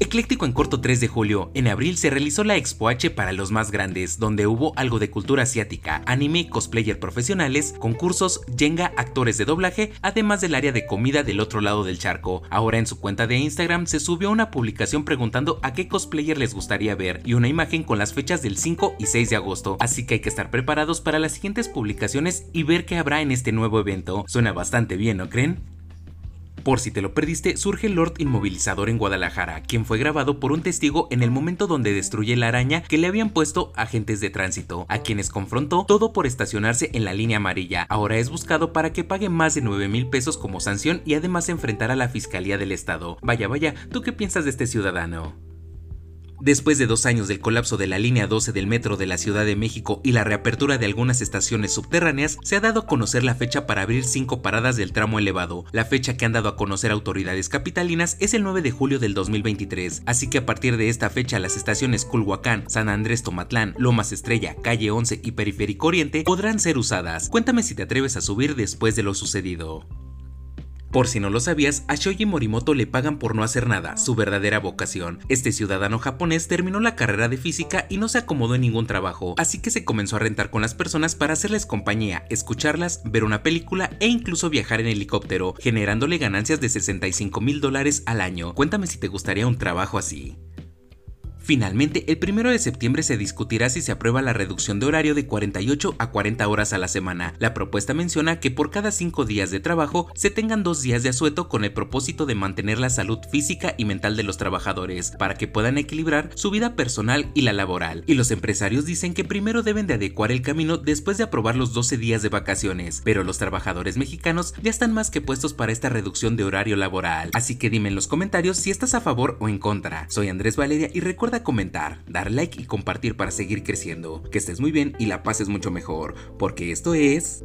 Ecléctico en corto 3 de julio, en abril se realizó la Expo H para los más grandes, donde hubo algo de cultura asiática, anime, cosplayer profesionales, concursos, jenga, actores de doblaje, además del área de comida del otro lado del charco. Ahora en su cuenta de Instagram se subió una publicación preguntando a qué cosplayer les gustaría ver y una imagen con las fechas del 5 y 6 de agosto, así que hay que estar preparados para las siguientes publicaciones y ver qué habrá en este nuevo evento. Suena bastante bien, ¿no creen? Por si te lo perdiste, surge Lord Inmovilizador en Guadalajara, quien fue grabado por un testigo en el momento donde destruye la araña que le habían puesto agentes de tránsito, a quienes confrontó todo por estacionarse en la línea amarilla. Ahora es buscado para que pague más de 9 mil pesos como sanción y además enfrentar a la Fiscalía del Estado. Vaya, vaya, ¿tú qué piensas de este ciudadano? Después de dos años del colapso de la línea 12 del metro de la Ciudad de México y la reapertura de algunas estaciones subterráneas, se ha dado a conocer la fecha para abrir cinco paradas del tramo elevado. La fecha que han dado a conocer autoridades capitalinas es el 9 de julio del 2023, así que a partir de esta fecha las estaciones Culhuacán, San Andrés Tomatlán, Lomas Estrella, Calle 11 y Periférico Oriente podrán ser usadas. Cuéntame si te atreves a subir después de lo sucedido. Por si no lo sabías, a Shoji Morimoto le pagan por no hacer nada, su verdadera vocación. Este ciudadano japonés terminó la carrera de física y no se acomodó en ningún trabajo, así que se comenzó a rentar con las personas para hacerles compañía, escucharlas, ver una película e incluso viajar en helicóptero, generándole ganancias de 65 mil dólares al año. Cuéntame si te gustaría un trabajo así. Finalmente, el 1 de septiembre se discutirá si se aprueba la reducción de horario de 48 a 40 horas a la semana. La propuesta menciona que por cada 5 días de trabajo se tengan 2 días de asueto con el propósito de mantener la salud física y mental de los trabajadores, para que puedan equilibrar su vida personal y la laboral. Y los empresarios dicen que primero deben de adecuar el camino después de aprobar los 12 días de vacaciones, pero los trabajadores mexicanos ya están más que puestos para esta reducción de horario laboral. Así que dime en los comentarios si estás a favor o en contra. Soy Andrés Valeria y comentar, dar like y compartir para seguir creciendo. Que estés muy bien y la pases mucho mejor, porque esto es...